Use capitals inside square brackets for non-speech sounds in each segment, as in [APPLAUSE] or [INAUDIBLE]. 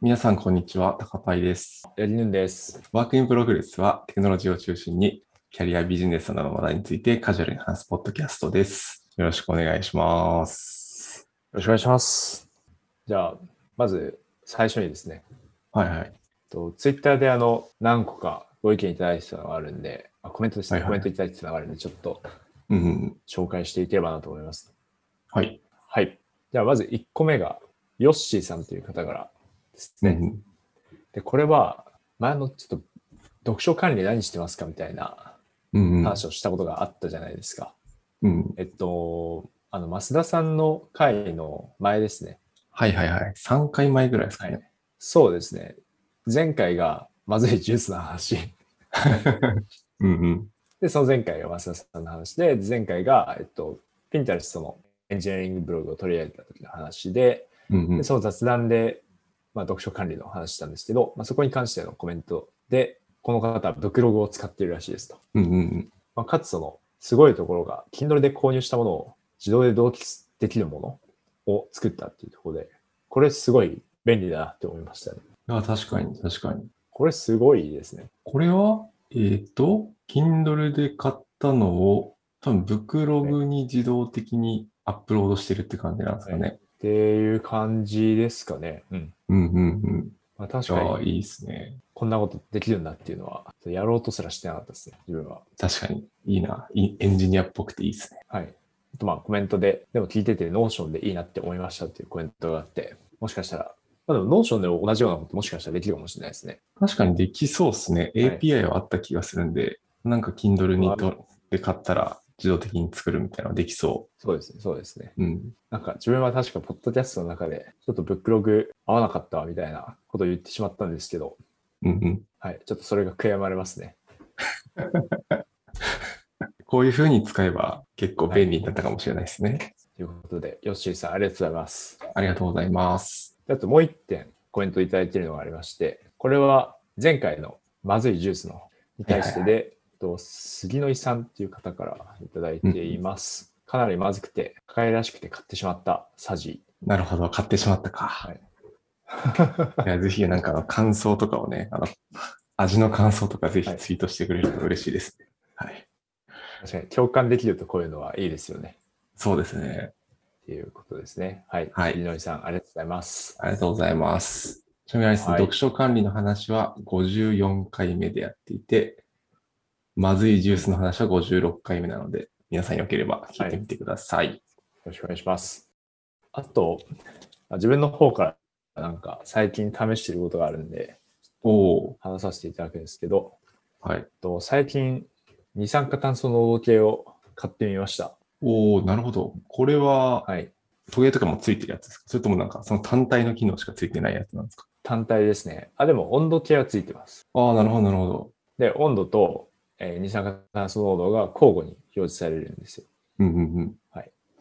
皆さん、こんにちは。高パイです。やりぬんです。 Work in Progress はテクノロジーを中心にキャリアビジネスなどの話題についてカジュアルに話すポッドキャストです。よろしくお願いします。よろしくお願いします。じゃあ、まず最初にですね、はいはい。とツイッターであの何個かご意見いただいてたのがあるんで、あコメントですね、はいはいコメントいただいてたのがあるんで、ちょっとうんうん。紹介していければなと思います。はい。はい。じゃあ、まず1個目が、ヨッシーさんという方からですね。で、これは、前のちょっと読書管理で何してますかみたいな。話をしたことがあったじゃないですか。うん。えっと、あの、増田さんの回の前ですね。はいはいはい。3回前ぐらいですかね。そうですね。前回がまずいジュースの話。[LAUGHS] うんうん。で、その前回が増田さんの話で、前回が、えっと、ピンタレストのエンジニアリングブログを取り上げた時の話で、うんうんで。その雑談で、まあ、読書管理の話したんですけど、まあ、そこに関してのコメントで、この方はブクログを使っているらしいですと。うんうんまあ、かつその、すごいところが、Kindle で購入したものを自動で同期できるものを作ったっていうところで、これすごい便利だなって思いましたね。うん。あ、確かに確かに。これすごいですね。これは、えっ、と、Kindle で買ったのを、多分、ブクログに自動的にアップロードしてるって感じなんですかね。っていう感じですかね。うん。うんうんうん。まあ、確あかあ、に、いいですね。こんなことできるんだっていうのは、やろうとすらしてなかったですね、自分は。確かに。いいな。いエンジニアっぽくていいですね。はい。あとまあコメントで、でも聞いてて、 Notion でいいなって思いましたっていうコメントがあって、もしかしたら、まあ、でも Notion でも同じようなこともしかしたらできるかもしれないですね。確かにできそうですね。はい API はあった気がするんで、なんか Kindle にあとで買ったら自動的に作るみたいなのできそそうですね、そうですね。う。うん。なんか自分は確かポッドキャストの中で、ちょっとブクログ合わなかったわみたいなことを言ってしまったんですけど、うんうん。はい、ちょっとそれが悔やまれますね。[LAUGHS] こういう風に使えば結構便利になったかもしれないですね。ということで、ヨッシーさんありがとうございます。ありがとうございます。であともう一点コメントいただいているのがありまして、これは前回のまずいジュースのに対してで、はいえっと杉野井さんっていう方からいただいています。かなりまずくて、可愛らしくて買ってしまったサジ。なるほど。買ってしまったか。はい [LAUGHS] いやぜひなんか感想とかをね、あの、味の感想とかぜひツイートしてくれると嬉しいですね。はい。確かに共感できるとこういうのはいいですよね。そうですね。っていうことですね。はい。はい井さん、ありがとうございます。ありがとうございます。ちなみに読書管理の話は54回目でやっていて、まずいジュースの話は56回目なので、皆さんよければ聞いてみてください。よろしくお願いします。あと、あ自分の方からなんか最近試していることがあるんで、おお話させていただくんですけど、はい。と最近、二酸化炭素濃度計を買ってみました。おおなるほど。これは、はい。トゲとかもついてるやつですか？それともなんかその単体の機能しかついてないやつなんですか？単体ですね。あ、でも温度計はついてます。ああ、なるほど、なるほど。で、温度と、えー二酸化炭素濃度が交互に表示されるんですよ。うんうんうん。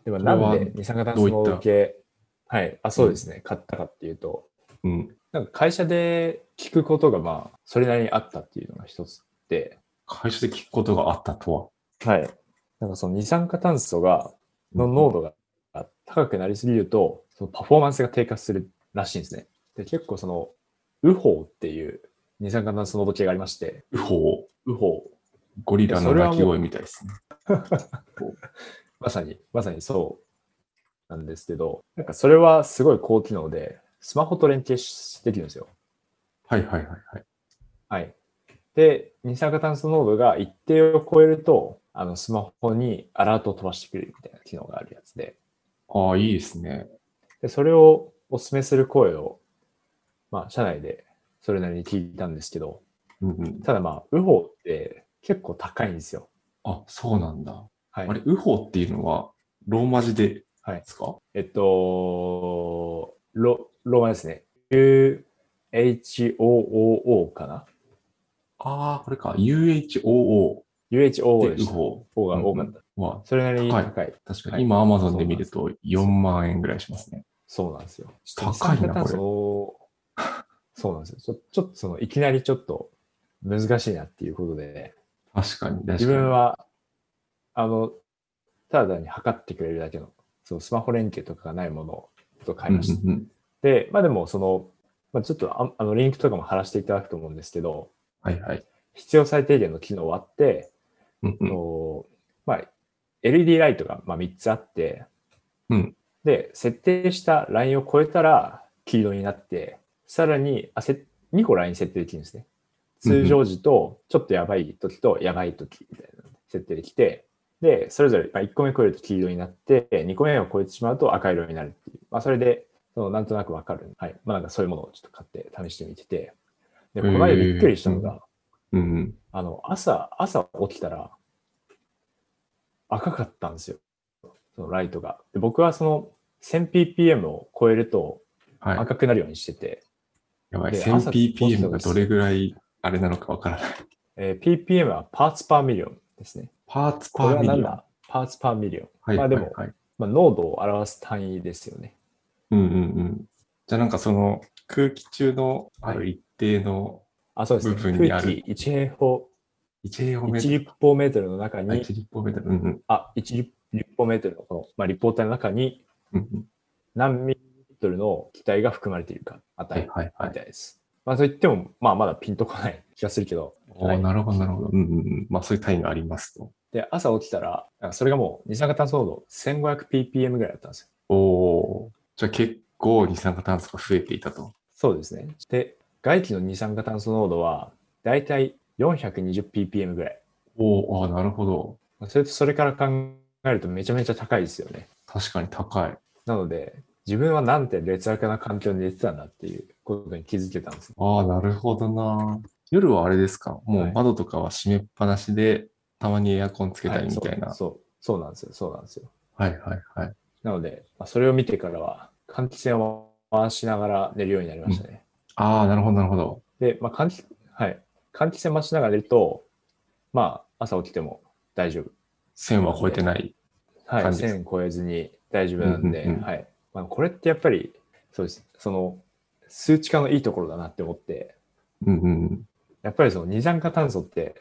でもこれはなんで二酸化炭素濃度計、はい。あ、そうですね。買ったかっていうと、うん。なんか会社で聞くことがまあ、それなりにあったっていうのが一つで、会社で聞くことがあったとは？はい。なんかその二酸化炭素が、の濃度が高くなりすぎると、そのパフォーマンスが低下するらしいんですね。で、結構その、ウホーっていう二酸化炭素濃度計がありまして、ウホウホー。ゴリラの鳴き声みたいですね。[LAUGHS] まさに、まさにそうなんですけど、なんかそれはすごい高機能で、スマホと連携しできるんですよ。はいはいはいはい。はい。で、二酸化炭素濃度が一定を超えると、あの、スマホにアラートを飛ばしてくれるみたいな機能があるやつで、ああ、いいですね。で、それをお勧めする声を、まあ、社内でそれなりに聞いたんですけど、うんうん。ただまあ、ウホって結構高いんですよ。あ、そうなんだ。はい。あれ、ウホっていうのは、ローマ字ではいで。すか？えっと、ロ、ローマですね。UHOOO かな？ああ、これか。UHOO ?UHOO ででした。ウホ O が多かった。は、それなりに高い。はい確かに今 Amazon で見ると4万円ぐらいしますね。そうなんですよ。高いな二酸化炭素そうなんですよ。ちょちょっとその、いきなりちょっと難しいなっていうことで、確かに、確かに。自分は、あの、ただ単に測ってくれるだけの、そうスマホ連携とかがないものを買いました。うんうんうんで、まあでも、その、まあ、ちょっとああのリンクとかも貼らせていただくと思うんですけど、はいはい。必要最低限の機能はあって、うんうん。とまあ、LED ライトがまあ3つあって、うんで、設定したラインを超えたら黄色になって、さらにあせ2個ライン設定できるんですね。通常時と、ちょっとやばい時とやばい時みたいなの設定できて、で、それぞれまあ1個目超えると黄色になって、2個目を超えてしまうと赤色になるっていう、まあ、それで、そのなんとなくわかる。はい。まあ、なんかそういうものをちょっと買って試してみてて、で、この間びっくりしたのが、うんうん。あの、朝、朝起きたら赤かったんですよ。そのライトが。で僕はその 1000ppm を超えるとはい。赤くなるようにしてて、やばい。で朝起きた 1000ppm 時がどれぐらいあれなのかわからない。えー ppm は parts per million ですね。 parts これはパーミリオン。 parts per million。はいまあでも、はいはい。まあ、濃度を表す単位ですよね。うんうんうん。じゃあなんかその空気中のある一定のあ、そうですね。部分にある空気1平方、1平方メ1ートル。立方メートルの中に、1立方メートル。うんうんあ、1立方メートルのこの、まあ、立方体の中に。何ミリリットルの気体が含まれているか、はい値はいはいみ。たいです。まあ、といっても、まあ、まだピンとこない気がするけど、はいなるほどなるほど。うんうんうん。まあそういう単位がありますと。で、朝起きたら、それがもう二酸化炭素濃度 1500ppm ぐらいだったんですよ。おお。じゃあ結構二酸化炭素が増えていたと。そうですね。で、外気の二酸化炭素濃度は、だいたい 420ppm ぐらい。おお、あーなるほど。まあそれとそれから考えるとめちゃめちゃ高いですよね。確かに高い。なので、自分はなんて劣悪な環境に寝てたんだっていうことに気づけたんです。ああ、なるほどな。夜はあれですか？もはいう窓とかは閉めっぱなしで、たまにエアコンつけたりはいみたいな。そうそう、そうなんですよ。そうなんですよ。はいはいはい。なので、まあ、それを見てからは、換気扇を回しながら寝るようになりましたね。ああ、なるほどなるほど。で、まあ、換気、はい。換気扇回しながら寝ると、まあ、朝起きても大丈夫。1000は超えてない。はい。感じです1000超えずに大丈夫なんで、うんうんうんはい。まあ、これってやっぱり、そうです。その、数値化のいいところだなって思って、うんうんうん。やっぱりその二酸化炭素って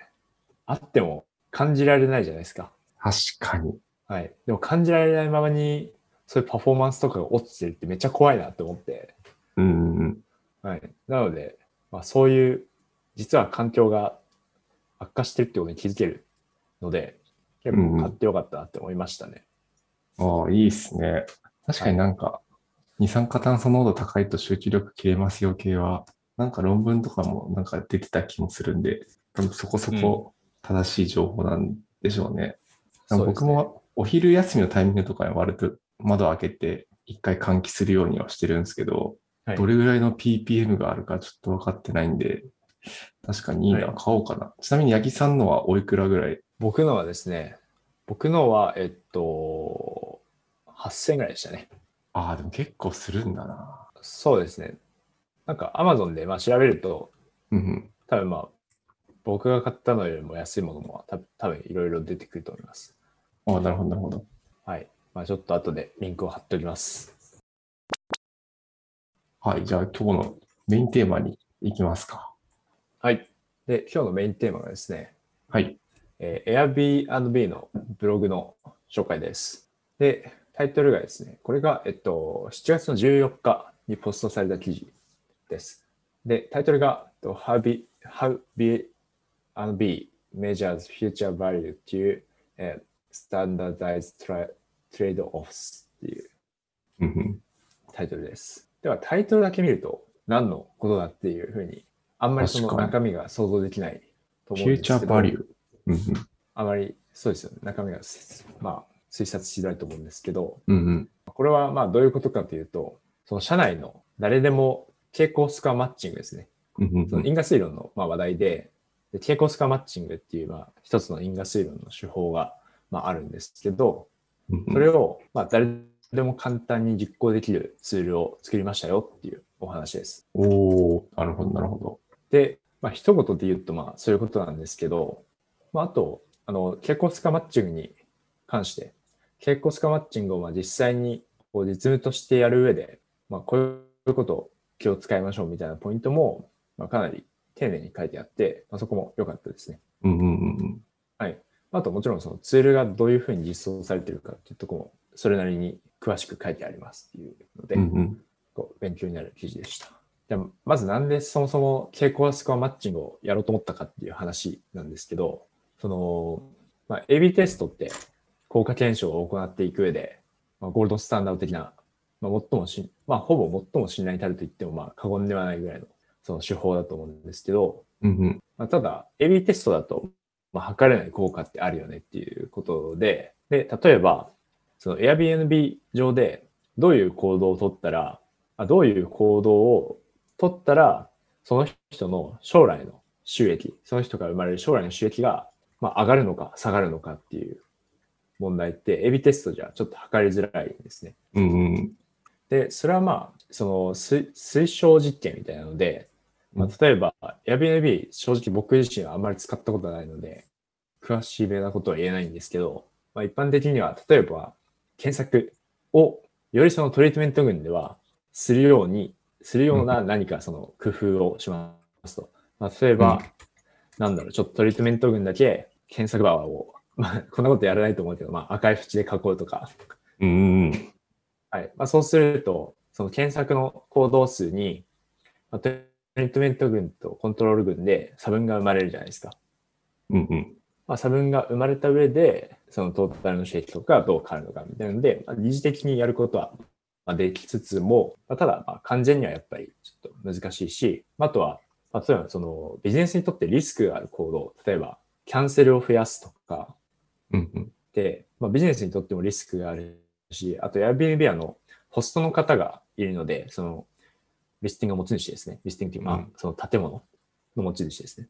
あっても感じられないじゃないですか。確かに。はい。でも感じられないままに、そういうパフォーマンスとかが落ちてるってめっちゃ怖いなって思って、うんうんうん。はい。なので、まあ、そういう、実は環境が悪化してるってことに気づけるので、結構買ってよかったなって思いましたね。ああ、いいっすね。確かになんか、二酸化炭素濃度高いと集中力切れますよ系は、なんか論文とかもなんか出てた気もするんで、多分そこそこ正しい情報なんでしょうね。なんか僕もお昼休みのタイミングとかに割と窓開けて一回換気するようにはしてるんですけど、はい。どれぐらいの ppm があるかちょっと分かってないんで、確かにいいな、はい。買おうかな。ちなみに八木さんのはおいくらぐらい？僕のはですね、僕のは、えっと、8000ぐらいでしたね。ああ、でも結構するんだな。そうですね。なんか Amazon でまあ調べると、うんうん。多分まあ、僕が買ったのよりも安いものもた多分いろいろ出てくると思います。ああ、なるほど、なるほど。はい。まあちょっと後でリンクを貼っておきます。はい、じゃあ今日のメインテーマに行きますか。はい。で、今日のメインテーマがですね、はい。えー Airbnb のブログの紹介です。で、タイトルがですね、これが、えっと、7月の14日にポストされた記事です。で、タイトルが、えっと How, B, How B&B Measures Future Value っていう、えー Standardized Tra- Trade-offs っていうタイトルです。では、タイトルだけ見ると何のことだっていうふうに、あんまりその中身が想像できないとフ思うんですけど。ューチャーバリュー。うんうんあまり、そうですよね。中身が、まあ、推察しづらいと思うんですけど、うんうんこれはまあどういうことかというと、その社内の誰でも傾向スコアマッチングですね。うんうんその因果推論のまあ話題で、で傾向スコアマッチングっていうまあ一つの因果推論の手法がまああるんですけど、それをまあ誰でも簡単に実行できるツールを作りましたよっていうお話です。おー、なるほど、なるほど。で、まあ一言で言うとまあそういうことなんですけど、まああと、あの、傾向スカマッチングに関して、傾向スカマッチングをまあ実際にこう実務としてやる上で、まあこういうことを気を使いましょうみたいなポイントも、まあかなり丁寧に書いてあって、まあそこも良かったですね。うんうんうんはい。あともちろんそのツールがどういうふうに実装されているかっていうところも、それなりに詳しく書いてありますっていうので、うんうんうんこう勉強になる記事でした。じゃあまずなんでそもそも傾向スコアマッチングをやろうと思ったかっていう話なんですけど、その、まあ、AB テストって効果検証を行っていく上で、まあ、ゴールドスタンダード的な、まあ、最もし、まあ、ほぼ最も信頼に足ると言っても、まあ、過言ではないぐらいの、その手法だと思うんですけど、うんうん。まあ、ただ、AB テストだと、まあ、測れない効果ってあるよねっていうことで、で、例えば、その Airbnb 上でどういう行動を取ったら、あどういう行動を取ったら、その人の将来の収益、その人から生まれる将来の収益が、まあ、上がるのか下がるのかっていう問題って、AB テストじゃちょっと測りづらいんですね。うんうん。で、それはまあ、その推推奨実験みたいなので、まあ、例えば、Airbnb、正直僕自身はあんまり使ったことないので、詳しいべなことは言えないんですけど、まあ、一般的には、例えば、検索をよりそのトリートメント群ではするように、するような何かその工夫をしますと。まあ、例えば、なんだろう、ちょっとトリートメント群だけ検索バーを、まあ、こんなことやらないと思うけど、まあ、赤い縁で囲うとか、うんうん。はい。まあ、そうすると、その検索の行動数に、まあ、トリートメント群とコントロール群で差分が生まれるじゃないですか。うんうん。まあ、差分が生まれた上で、そのトータルの収益とかどう変わるのかみたいなので、まあ、二次的にやることはまあできつつも、まあ、ただ、まあ、完全にはやっぱりちょっと難しいし、まああとは、まあ、例えばそのビジネスにとってリスクがある行動、例えばキャンセルを増やすとか、うんうん。で、まあ、ビジネスにとってもリスクがあるし、あと Airbnb はあの、ホストの方がいるので、その、リスティングの持ち主ですね。リスティングというか、まあうんその建物の持ち主ですね。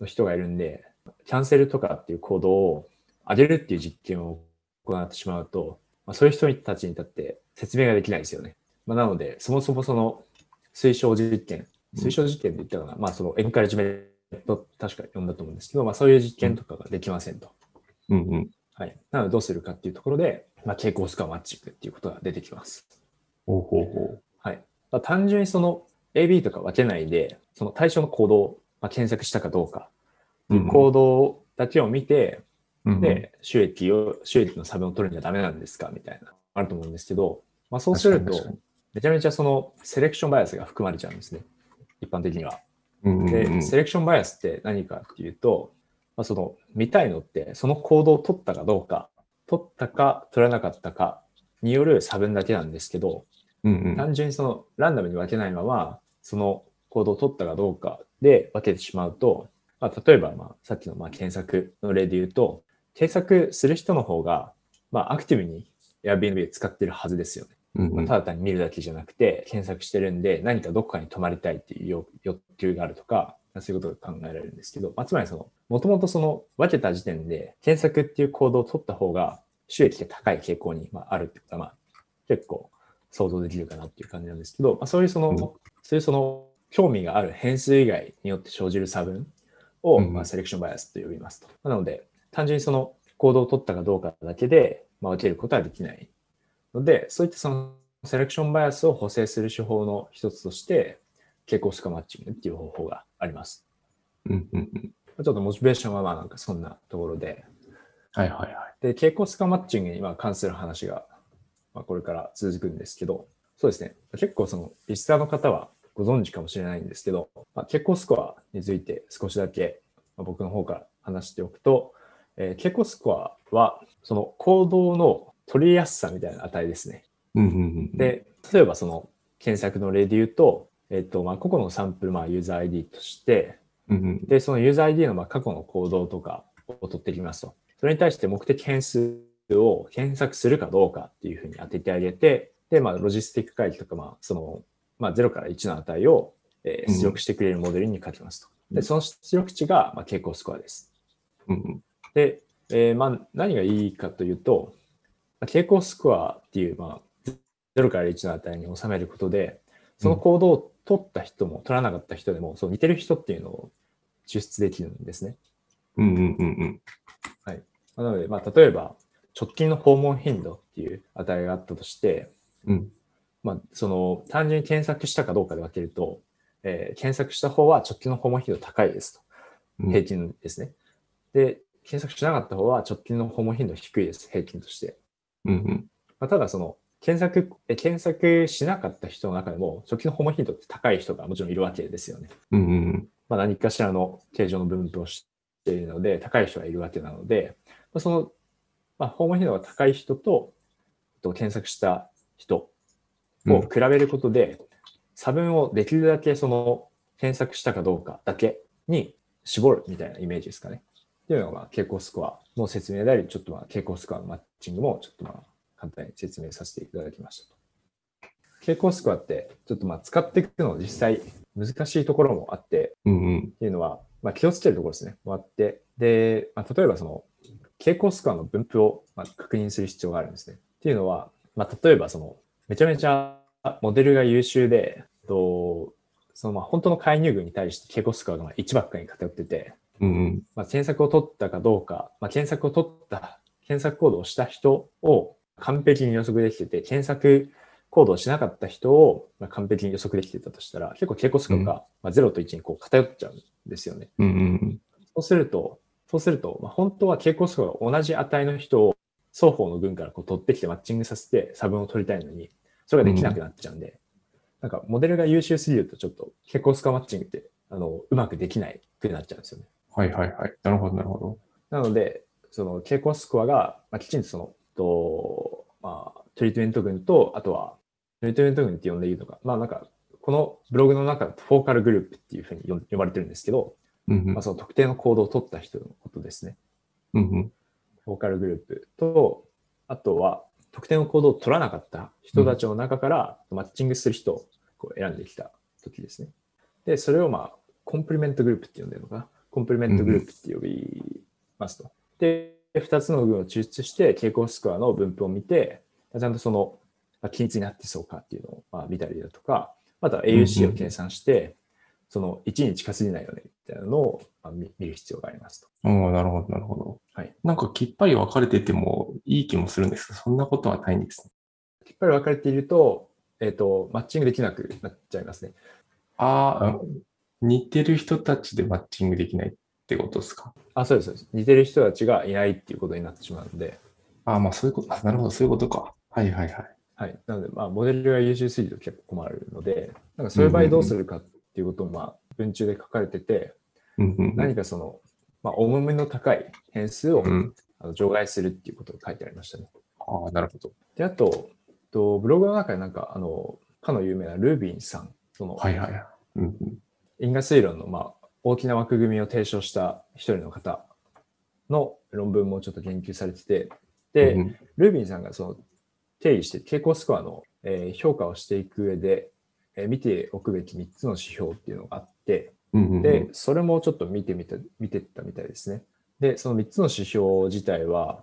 の人がいるんで、キャンセルとかっていう行動を上げるっていう実験を行ってしまうと、まあ、そういう人たちにとって説明ができないですよね。まあ、なので、そもそもその推奨実験、推奨実験って言ったかな、まあそのエンカレッジメント確か呼んだと思うんですけど、まあそういう実験とかができませんと。うんうん。はい。なのでどうするかっていうところで、まあ、傾向スコアマッチングっていうことが出てきます。ほうほうほはい。まあ、単純にその AB とか分けないで、その対象の行動を、まあ、検索したかどうか行動だけを見て、う。うんうん、で、収益を、収益の差分を取るにはダメなんですかみたいな、あると思うんですけど、まあそうするとめちゃめちゃそのセレクションバイアスが含まれちゃうんですね。一般的には。うんうんうんで、セレクションバイアスって何かっていうと、まあ、その見たいのって、その行動を取ったかどうか、取ったか取らなかったかによる差分だけなんですけど、うんうん。単純にそのランダムに分けないまま、その行動を取ったかどうかで分けてしまうと、まあ、例えばまあさっきのまあ検索の例で言うと、検索する人の方が、まあ、アクティブに Airbnb 使ってるはずですよね。うんうんただ単に見るだけじゃなくて、検索してるんで、何かどこかに泊まりたいっていう欲欲求があるとか、そういうことが考えられるんですけど、まあ、つまりその、もともとその分けた時点で、検索っていう行動を取った方が収益が高い傾向にまああるってことは、まあ、結構想像できるかなっていう感じなんですけど、まあ、そういうその、うんそういうその、興味がある変数以外によって生じる差分を、うんまあ、セレクションバイアスと呼びますと。なので、単純にその行動を取ったかどうかだけで、まあ、分けることはできないので、そういったそのセレクションバイアスを補正する手法の一つとして、傾向スコアマッチングっていう方法があります。うんうんうん。ちょっとモチベーションはまあなんかそんなところで、はいはいはい。で、傾向スコアマッチングにまあ関する話が、まあ、これから続くんですけど、そうですね。結構そのリスナーの方はご存知かもしれないんですけど、まあ、傾向スコアについて少しだけまあ僕の方から話しておくと、えー傾向スコアはその行動の取りやすさみたいな値ですね。うんうんうん。、で、例えばその検索の例で言うと、えっ、と、まあ、個々のサンプル、まあ、ユーザー ID として、うんうん。で、そのユーザー ID のまあ過去の行動とかを取ってきますと。それに対して目的変数を検索するかどうかっていうふうに当ててあげて、で、まあ、ロジスティック回帰とか、まあ、その、まあ、0から1の値を、えー出力してくれるモデルに書きますと。で、その出力値が、まあ、傾向スコアです。うんうん。で、えーまあ、何がいいかというと、まあ傾向スコアっていう、まあ、0から1の値に収めることで、その行動を取った人も取らなかった人でも、そう似てる人っていうのを抽出できるんですね。うんうんうんうん。まあなので、まあ、例えば、直近の訪問頻度っていう値があったとして、うんまあ、その、単純に検索したかどうかで分けると、えー検索した方は直近の訪問頻度高いですと。うん平均ですね。で、検索しなかった方は直近の訪問頻度低いです、平均として。うんうん。まあ、ただその、検索、え検索しなかった人の中でも、初期のホモヒントって高い人がもちろんいるわけですよね。うんうんまあ、何かしらの形状の分布をしているので、高い人がいるわけなので、まあ、その、まあ、ホモヒントが高い人と、と検索した人を比べることで、差分をできるだけその検索したかどうかだけに絞るみたいなイメージですかね。っていうのが傾向スコアの説明であり、ちょっとまあ傾向スコアのマッチングもちょっとまあ簡単に説明させていただきましたと。傾向スコアってちょっとまあ使っていくの実際難しいところもあって、うんうんっていうのは、まあ、気をつけるところですね。もあって。で、まあ、例えばその、傾向スコアの分布をまあ確認する必要があるんですね。っていうのは、まあ、例えばその、めちゃめちゃモデルが優秀で、とそのまあ本当の介入群に対して傾向スコアがまあ1ばっかりに偏ってて、うんうんまあ、検索を取ったかどうか、まあ、検索を取った、検索行動をした人を完璧に予測できてて、検索行動をしなかった人をまあ完璧に予測できてたとしたら、結構傾向スコアがまあ0と1にこう偏っちゃうんですよね。うんうんそうすると、そうすると、まあ、本当は傾向スコアが同じ値の人を双方の群からこう取ってきてマッチングさせて差分を取りたいのに、それができなくなっちゃうんで、なんかモデルが優秀すぎるとちょっと傾向スコアマッチングってあのうまくできないくなっちゃうんですよね。はいはいはい。なるほどなるほど。なので、その傾向スコアが、まあ、きちんとその、とまあ、トリートメント群と、あとは、トリートメント群って呼んでいいのか、まあなんか、このブログの中だとフォーカルグループっていうふうに呼呼ばれてるんですけど、うんうんまあ、その特定の行動を取った人のことですね。うんうんfocal group と、あとは、特定の行動を取らなかった人たちの中からマッチングする人をこう選んできた時ですね。で、それをまあ、 complement group って呼んでるのかな。 complement group って呼びますと。で、2つの群を抽出して、傾向スコアの分布を見て、ちゃんとその、まあ、均一になってそうかっていうのをまあ見たりだとか、または AUC を計算して、その1に近すぎないよねみたいなのをまあ見見る必要がありますと。おーなるほどなるほど。はい。なんかきっぱり分かれててもいい気もするんですけど、そんなことはないんですね。きっぱり分かれていると、えっ、と、マッチングできなくなっちゃいますね。ああ、似てる人たちでマッチングできないってことですか？あ、そうです、そうです。似てる人たちがいないっていうことになってしまうので、ああ、まあそういうこと、あなるほど、そういうことか。はいはいはい。はい。なので、まあ、モデルが優秀すぎると結構困るので、なんかそういう場合どうするかっていうことも、まあ、文中で書かれてて、うんうんうん何かその、まあ、重みの高い変数を、うん。あの除外するっていうことが書いてありましたね。ああ、なるほど。で、あと、とブログの中でなんか、あの、かの有名なルービンさん、その、はいはいうん因果推論の、まあ、大きな枠組みを提唱した一人の方の論文もちょっと研究されてて、で、うんルービンさんがその定義して傾向スコアの、えー評価をしていく上で、えー見ておくべき3つの指標っていうのがあって、うんうんうんで、それもちょっと見てみた、見てったみたいですね。で、その3つの指標自体は、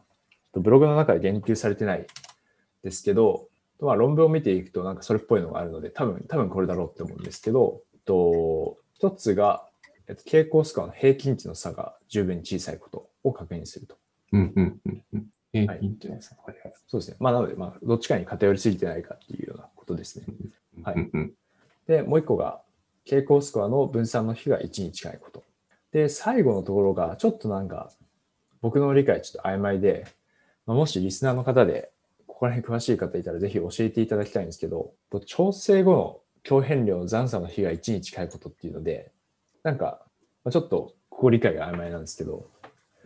ブログの中で言及されてないですけど、まあ、論文を見ていくとなんかそれっぽいのがあるので、多分、多分これだろうって思うんですけど、と一つが、えっと、傾向スコアの平均値の差が十分に小さいことを確認すると。うんうんうんうん。えはいいいんじゃないですか。はいはい。そうですね。まあ、なので、まあ、どっちかに偏りすぎてないかっていうようなことですね。はいうんうんで、もう一個が、傾向スコアの分散の比が1に近いこと。で、最後のところが、ちょっとなんか、僕の理解ちょっと曖昧で、まあもしリスナーの方で、ここら辺詳しい方いたらぜひ教えていただきたいんですけど、と調整後の強変量の残差の比が1に近いことっていうので、なんか、まあちょっとここ理解が曖昧なんですけど、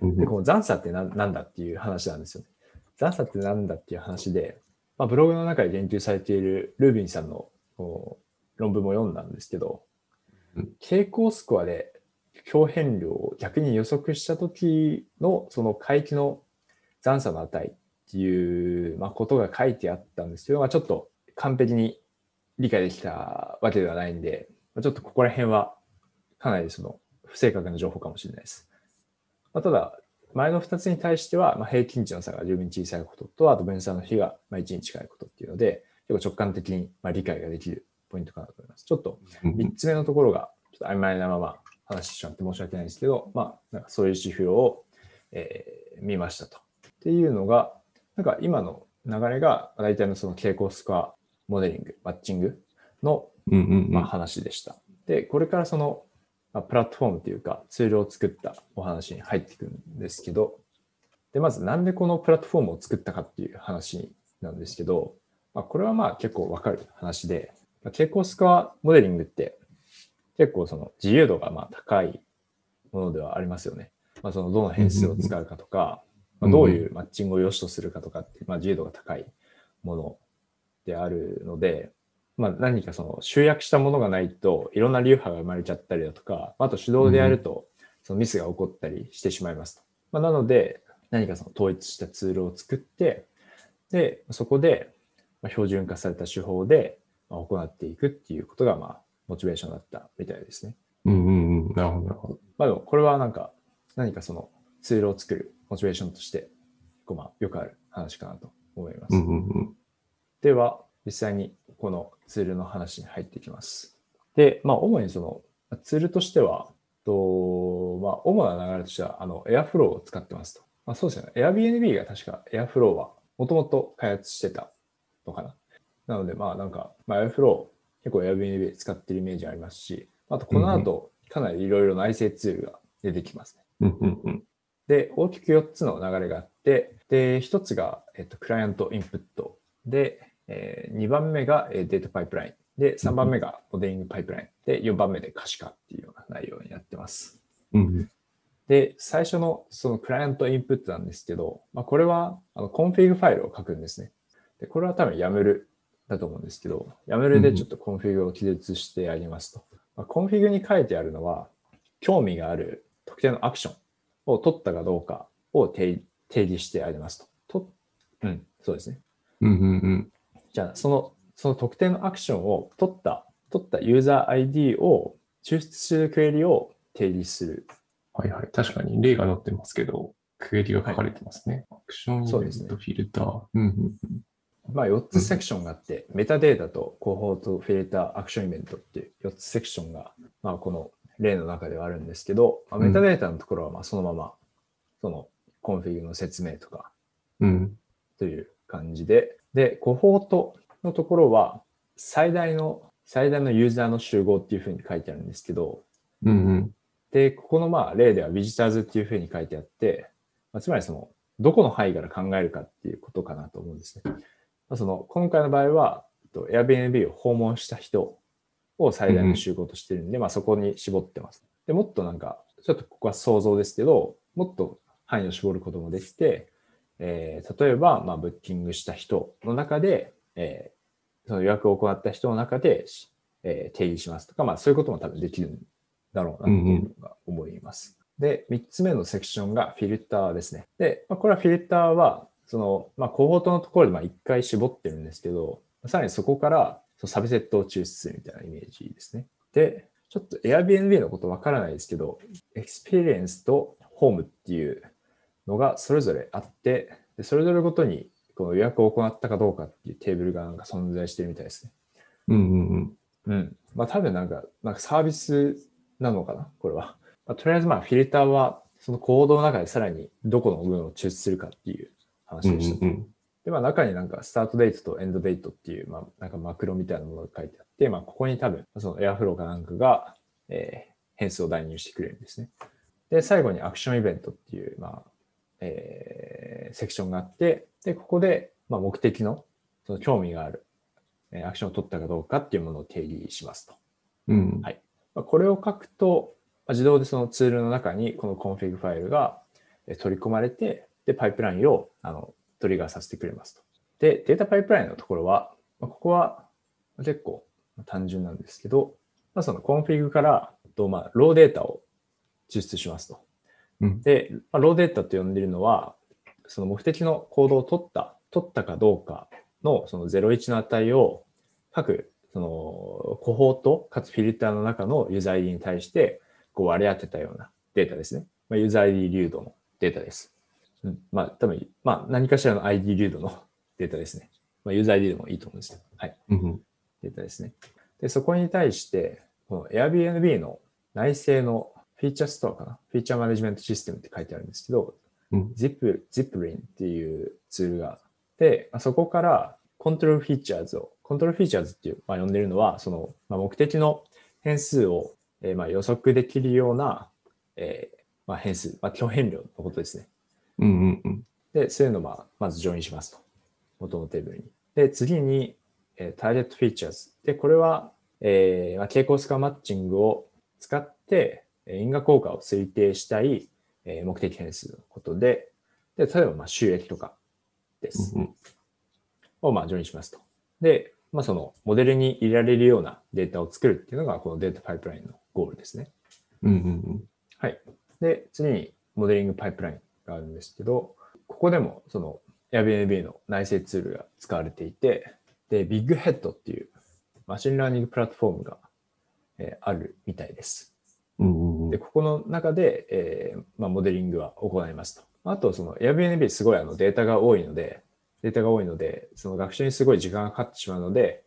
うんで、この残差って何なんだっていう話なんですよね。残差って何だっていう話で、まあ、ブログの中で言及されているルービンさんの論文も読んだんですけどうん、傾向スコアで強変量を逆に予測した時のその回帰の残差の値っていう、まあ、ことが書いてあったんですけど、まあ、ちょっと完璧に理解できたわけではないんで、まあちょっとここら辺はかなりその不正確な情報かもしれないです。まあ、ただ、前の2つに対しては、まあ、平均値の差が十分に小さいことと、あと分散の比がまあ1に近いことっていうので、結構直感的にまあ理解ができるポイントかなと思います。ちょっとうん3つ目のところがちょっと曖昧なまま話してしまって申し訳ないんですけど、まあ、なんかそういう指標を、えー見ましたと。っていうのが、なんか今の流れが大体のその傾向スコアモデリング、マッチングのまあ、話でした。で、これからその、まあ、プラットフォームというかツールを作ったお話に入っていくんですけど、で、まずなんでこのプラットフォームを作ったかっていう話なんですけど、まあ、これはまあ結構わかる話で、まあ、傾向スコアモデリングって結構その自由度がまあ高いものではありますよね。まあ、そのどの変数を使うかとか、まあ、どういうマッチングを良しとするかとかって、まあ、自由度が高いものであるので、まあ、何かその集約したものがないといろんな流派が生まれちゃったりだとか、あと手動でやるとそのミスが起こったりしてしまいますと。まあ、なので、何かその統一したツールを作って、で、そこで標準化された手法で行っていくっていうことが、まあ、モチベーションだったみたいですね。うんうんうん。なるほど、なるほど。まあでも、これはなんか、何かそのツールを作るモチベーションとして、こうまあ、よくある話かなと思います。うんうんうん、では、実際にこのツールの話に入っていきます。で、まあ、主にそのツールとしては、とまあ、主な流れとしては、あの、Airflow を使ってますと。まあ、そうですよね。Airbnb が確か Airflow はもともと開発してたのかな。なので、まあなんか、まあ、Airflow 結構 Airbnb 使ってるイメージありますし、あとこの後、かなりいろいろ内製ツールが出てきますね。で、大きく4つの流れがあって、で、1つが、えっと、クライアントインプット。で、えー、2番目がデータパイプライン。で、3番目がモデリングパイプライン。で、4番目で可視化っていうような内容になってます。で、最初のそのクライアントインプットなんですけど、まあ、これはあのコンフィグファイルを書くんですね。で、これは多分 YAML だと思うんですけど、YAML でちょっとコンフィグを記述してありますと。まあ、コンフィグに書いてあるのは、興味がある特定のアクションを取ったかどうかを定義してありますと。とうん、そうですね。うんうんうん、じゃあ、その、その特定のアクションを取った、取ったユーザー ID を抽出するクエリを定義する。はいはい。確かに例が載ってますけど、クエリが書かれてますね。はい、アクションイベント、フィルター。うんうんうんまあ、4つセクションがあって、メタデータとコホート、フィルター、アクションイベントっていう4つセクションが、まあ、この例の中ではあるんですけど、まあ、メタデータのところはまあそのまま、そのコンフィグの説明とか、という感じで、で、コホートのところは、最大の、最大のユーザーの集合っていうふうに書いてあるんですけど、うんうん、で、ここのまあ例では visitors っていうふうに書いてあって、まあ、つまりその、どこの範囲から考えるかっていうことかなと思うんですね。まあ、その、今回の場合は、Airbnb を訪問した人を最大の集合としてるんで、うん、まあそこに絞ってます。で、もっとなんか、ちょっとここは想像ですけど、もっと範囲を絞ることもできて、えー、例えば、まあ、ブッキングした人の中で、えー、その予約を行った人の中で、えー、定義しますとか、まあ、そういうことも多分できるんだろうなっていうのが思います。うんうん、で、三つ目のセクションがフィルターですね。で、まあ、これはフィルターは、その、まあ、コホートのところでまあ一回絞ってるんですけど、さらにそこからそのサブセットを抽出するみたいなイメージですね。で、ちょっと Airbnb のことわからないですけど、エクスペリエンスとホームっていうのがそれぞれあって、でそれぞれごとにこの予約を行ったかどうかっていうテーブルがなんか存在してるみたいですね。うんうんうん。うん。まあ多分なんか、なんかサービスなのかなこれは。まあ、とりあえずまあフィルターはそのコードの中でさらにどこの部分を抽出するかっていう話でした。うんうんうんで、まあ中になんか start date と end date っていう、まあなんかマクロみたいなものが書いてあって、まあここに多分その Airflow かなんかが、えー、変数を代入してくれるんですね。で、最後にアクションイベントっていう、まあ、えー、セクションがあって、で、ここで、まあ、目的の、その興味がある、えー、アクションを取ったかどうかっていうものを定義しますと。うん。はい。まあ、これを書くと、まあ、自動でそのツールの中にこのコンフィグファイルが取り込まれて、で、パイプラインをあのトリガーさせてくれますと。で、データパイプラインのところは、まあ、ここは結構単純なんですけど、まあ、そのコンフィグからと、まあ、 raw data を抽出しますと。うん、で、まあ、 raw data と呼んでいるのは、その目的の行動を取った、取ったかどうかのその01の値を各そのコホートかつフィルターの中のユーザー ID に対してこう割り当てたようなデータですね。まあ、ユーザー ID 流動のデータです。うん、まあ多分、まあ何かしらの ID 流動の [LAUGHS] データですね。まあ、ユーザー ID でもいいと思うんですけど。はい。うん、データですね。で、そこに対して、この Airbnb の内製の feature store かな？ feature management system って書いてあるんですけど、うん、Zip、Ziplin っていうツールがあって、そこから control features を、 control features っていう、まあ、呼んでるのは、その、まあ、目的の変数を、えー、まあ予測できるような、えーまあ、変数、まあ、基本変量のことですね。うんうんうん。で、そういうのをまあまずジョインしますと。元のテーブルに。で、次に、えー、ターゲットフィーチャーズ。で、これは、えーまあ、傾向スカマッチングを使って、えー因果効果を推定したい、えー目的変数のことで、で、例えば、まあ、収益とかです。うんうんを、まあ、ジョインしますと。で、まあ、その、モデルに入れられるようなデータを作るっていうのが、このデータパイプラインのゴールですね。うんうんはい。で、次にモデリングパイプラインがあるんですけど、ここでもその Airbnb の内製ツールが使われていて、で、 Bighead っていう machine learning platform が、えーあるみたいです。うんうんうんで、ここの中で、えーまあ、モデリングは行いますと。あと、その Airbnb すごいあのデータが多いので、データが多いので、その学習にすごい時間がかかってしまうので、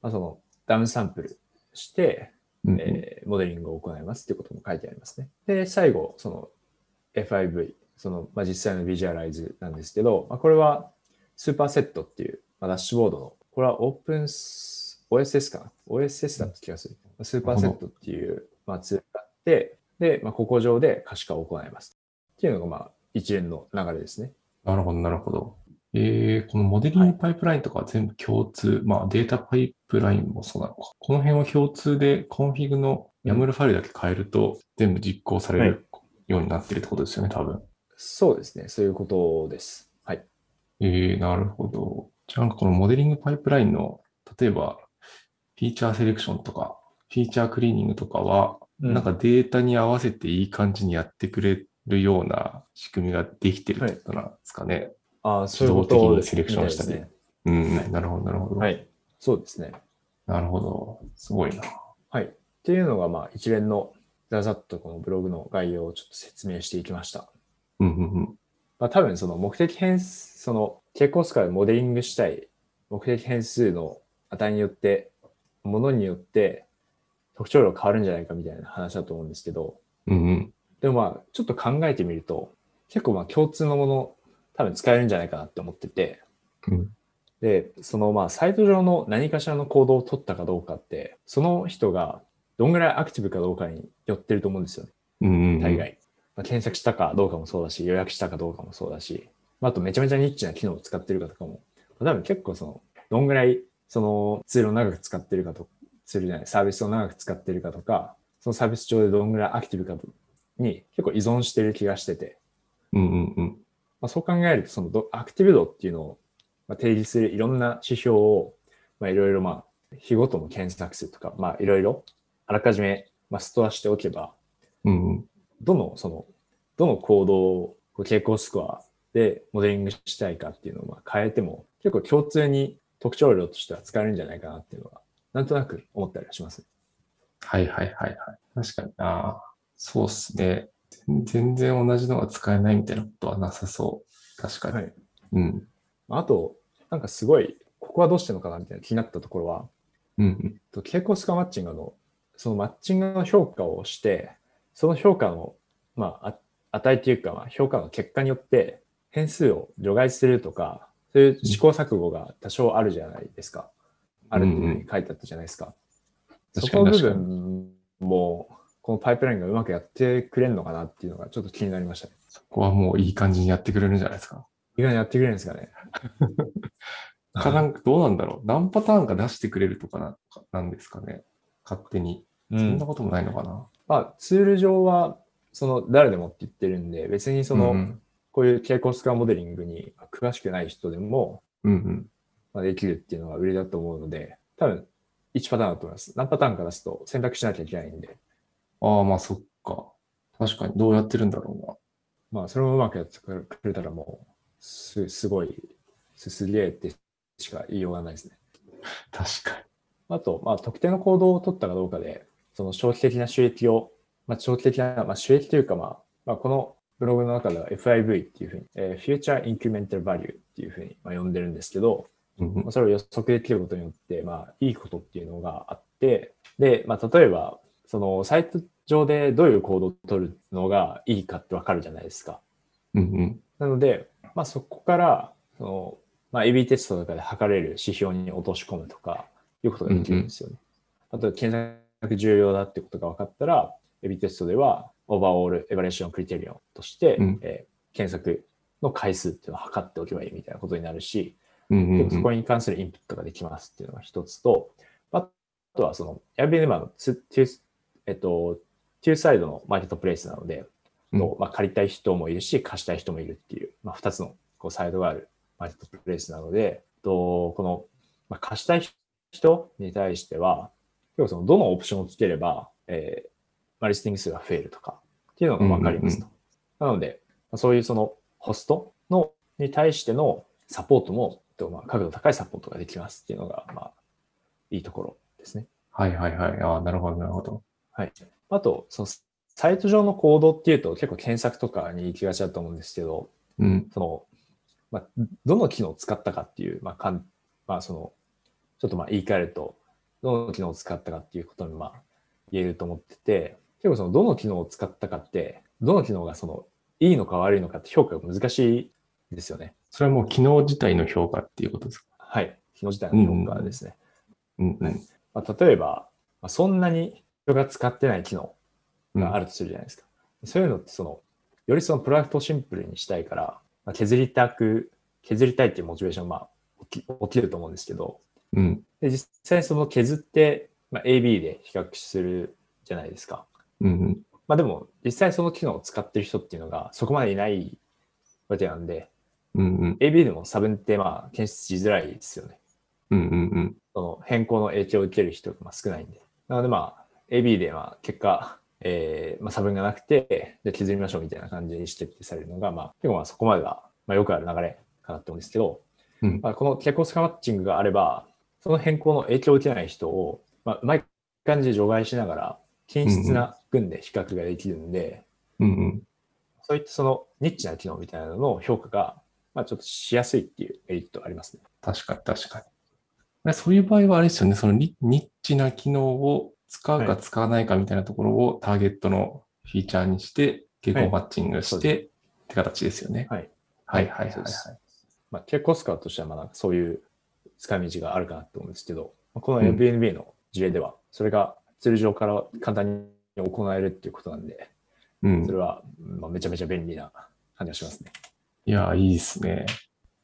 まあ、そのダウンサンプルして、えーモデリングを行いますっていうことも書いてありますね。で、最後、その FIV、その、まあ、実際のビジュアライズなんですけど、まあ、これはスーパーセットっていう、まあ、ダッシュボードの、これはオープンス OSS かな ?OSS だった気がする。スーパーセットっていう、まあ、ツールがあって、で、まあ、ここ上で可視化を行います。っていうのが、まあ、一連の流れですね。なるほど、なるほど。えー、このモデリングパイプラインとかは全部共通、まあデータパイプラインもそうなのか。この辺は共通でコンフィグの YAML ファイルだけ変えると全部実行されるようになってるってことですよね、多分。そうですね。そういうことです。はい。えー、なるほど。じゃあなんかこのモデリングパイプラインの、例えば feature selection とか、 feature cleaning とかは、なんかデータに合わせていい感じにやってくれるような仕組みができてるってことなんですかね。ああ、そういうこと自動的にセレクションしたりねうん、はいなるほど、なるほど。はい。そうですね。なるほど。すごいな。はい。っていうのが、まあ、一連のざざっとこのブログの概要をちょっと説明していきました。うんうんうん。まあ、多分その目的変数、その傾向スカでモデリングしたい目的変数の値によって、ものによって特徴量変わるんじゃないかみたいな話だと思うんですけど、うんうん。でもまあ、ちょっと考えてみると、結構まあ共通のもの多分使えるんじゃないかなって思ってて、うんで、そのまあサイト上の何かしらの行動を取ったかどうかって、その人がどんぐらいアクティブかどうかによってると思うんですよね。うんうんうん。大概。まあ、検索したかどうかもそうだし、予約したかどうかもそうだし、まあ、あとめちゃめちゃニッチな機能を使ってるかとかも、多分結構その、どんぐらいそのツールを長く使ってるかと、ツールじゃない、サービスを長く使ってるかとか、そのサービス上でどんぐらいアクティブかとに結構依存してる気がしてて、うんうんうん。まあ、そう考えると、そのどアクティブ度っていうのをまあ提示するいろんな指標を、まあ、いろいろまあ、日ごとの検索数とか、まあ、いろいろあらかじめ、まあ、ストアしておけば、うんうん。どの、その、どの行動を傾向スコアでモデリングしたいかっていうのをまあ変えても、結構共通に特徴量としては使えるんじゃないかなっていうのは、なんとなく思ったりはします。はいはいはいはい。確かにな。そうっすね。全然同じのが使えないみたいなことはなさそう。確かに。はい。うん。あと、なんかすごい、ここはどうしてるのかなみたいな気になったところは、うんうん。と傾向スコアマッチングの、そのマッチングの評価をして、その評価の、まあ、あ値っていうか、まあ、評価の結果によって変数を除外するとか、そういう試行錯誤が多少あるじゃないですか。あるっていうふうに書いてあったじゃないですか。そ確かこの部。分も、このパイプラインがうまくやってくれるのかなっていうのがちょっと気になりましたね。そこはもういい感じにやってくれるんじゃないですか。意外にやってくれるんですかね。[LAUGHS] かなんかどうなんだろう。何パターンか出してくれるとかななんですかね。勝手に。うそんなこともないのかな。まあ、ツール上は、その誰でもって言ってるんで、別にその、うんこういう傾向スコアモデリングに詳しくない人でも、うんうん。まあ、できるっていうのが売りだと思うので、多分1パターンだと思います。何パターンか出すと選択しなきゃいけないんで、ああ、まあそっか。確かにどうやってるんだろまあ、それをうまくやってくれたらもう、す、すごい、すすげえってしか言いようがないですね。うな。確かあと、まあ、特定の行動を取ったかどうかで、その長期的な収益を、まあ、長期的な、まあ、収益というか、まあ、まあ、このブログの中では FIV っていうふうに、えー Future Incremental Value っていうふうに、まあ、呼んでるんですけど、まあそれを予測できることによって、まあ、いいことっていうのがあって、で、まあ、例えば、その、サイト上でどういう行動を取るのがいいかってわかるじゃないですか。うんうん。なので、まあ、そこから、その、まあ、AB テストとかで測れる指標に落とし込むとか、いうことができるんですよね。あと、検索重要だってことが分かったら、AB テストでは、 overall evaluation criterion として、うんえー検索の回数っていうのを測っておけばいいみたいなことになるし、うんうんうん。そこに関するインプットができますっていうのが一つと、あとはその Airbnb えっと、テューサイドのマーケットプレイスなので、うん。とまあ、借りたい人もいるし、貸したい人もいるっていう、まあ、2つのこうサイドがあるマーケットプレイスなので、とこの、まあ、貸したい人に対しては、結構そのどのオプションをつければ、えーまあ、リスティング数が増えるとかっていうのが分かりますと。なので、まあそういうそのホストのに対してのサポートも、とまあ、角度高いサポートができますっていうのが、まあ、いいところですね。はいはいはい。ああ、なるほどなるほど。はい。あと、そのサイト上のコードっていうと結構検索とかに行きがちだと思うんですけど、うん。その、まあ、どの機能を使ったかっていう、まあ、かん、まあ、その、ちょっとまあ言い換えると、どの機能を使ったかっていうことにまあ言えると思ってて、結構そのどの機能を使ったかって、どの機能がそのいいのか悪いのかって評価が難しいですよね。それはもう機能自体の評価っていうことですか？はい。機能自体の評価ですね。うんうん。まあ、例えば、まあ、そんなに人が使ってない機能があるとするじゃないですか。そういうのってその、よりそのプロダクトをシンプルにしたいから、まあ、削りたく、削りたいっていうモチベーションまあ起き起きると思うんですけど、うん。で実際その削って、まあ、AB で比較するじゃないですか。うんうん。まあでも、実際その機能を使ってる人っていうのがそこまでいないわけなんで、うんうん。AB でも差分ってまあ検出しづらいですよね。うんうんうん。その変更の影響を受ける人がまあ少ないんで。なのでまあ、AB でまあ結果、えーまあ、差分がなくて、で削りましょうみたいな感じにしてってされるのが、まあ、結構まあそこまでが、まあ、よくある流れかなって思うんですけど、うんまあ、この結構スカマッチングがあれば、その変更の影響を受けない人を、まあ、うまい感じで除外しながら、均質な群で比較ができるんで、うんうん。そういったそのニッチな機能みたいなのの評価が、まあ、ちょっとしやすいっていうメリットありますね。確かに確かに。そういう場合はあれですよね、そのニニッチな機能を使うかはい使わないかみたいなところをターゲットのフィーチャーにして、傾向マッチングして、って形ですよね。はい。はいはいはいはい。まあ、傾向スコアとしてはまだそういう使い道があるかなと思うんですけど、まあこのうん Airbnb の事例では、それがツール上から簡単に行えるっていうことなんで、うんそれは、まあ、めちゃめちゃ便利な感じがしますね。いや、いいですね。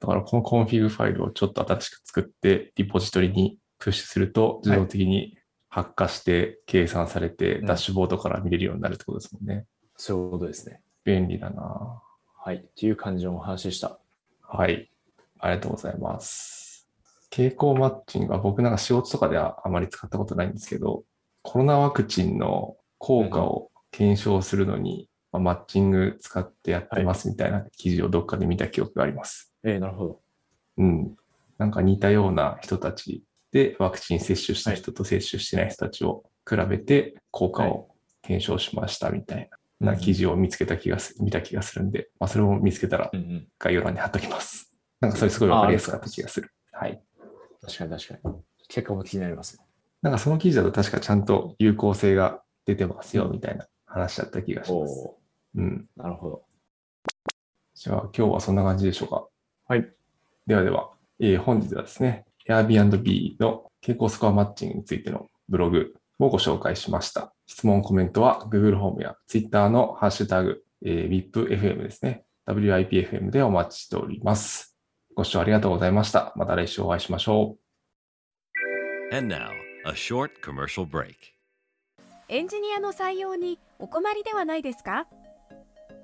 だからこのコンフィグファイルをちょっと新しく作って、リポジトリにプッシュすると、自動的に発火して計算されて、うんダッシュボードから見れるようになるってことですもんね。そういうことですね。便利だなはい。っていう感じのお話でした。はい。ありがとうございます。傾向マッチングは僕なんか仕事とかではあまり使ったことないんですけど、コロナワクチンの効果を検証するのに、まあマッチング使ってやってますみたいな記事をどっかで見た記憶があります。えー、なるほど。うん。なんか似たような人たちでワクチン接種した人と接種してない人たちを比べて効果を検証しましたみたいな記事を見つけた気がす、見た気がするんで、まあそれを見つけたら。概要欄に貼っときます。なんかそれすごいわかりやすかった気がする。はい。確かに確かに。結果も気になりますね。なんかその記事だと確かちゃんと有効性が出てますよみたいな話だった気がします。おうん。ーなるほど。じゃあ今日はそんな感じでしょうか。はい。ではでは、えー本日はですね、Airbnb の傾向スコアマッチングについてのブログをご紹介しました。質問、コメントは Google ホームや Twitter のハッシュタグ、えー WIPFM ですね。WIPFM でお待ちしております。ご視聴ありがとうございました。また来週お会いしましょう。And now, a short commercial break. エンジニアの採用にお困りではないですか？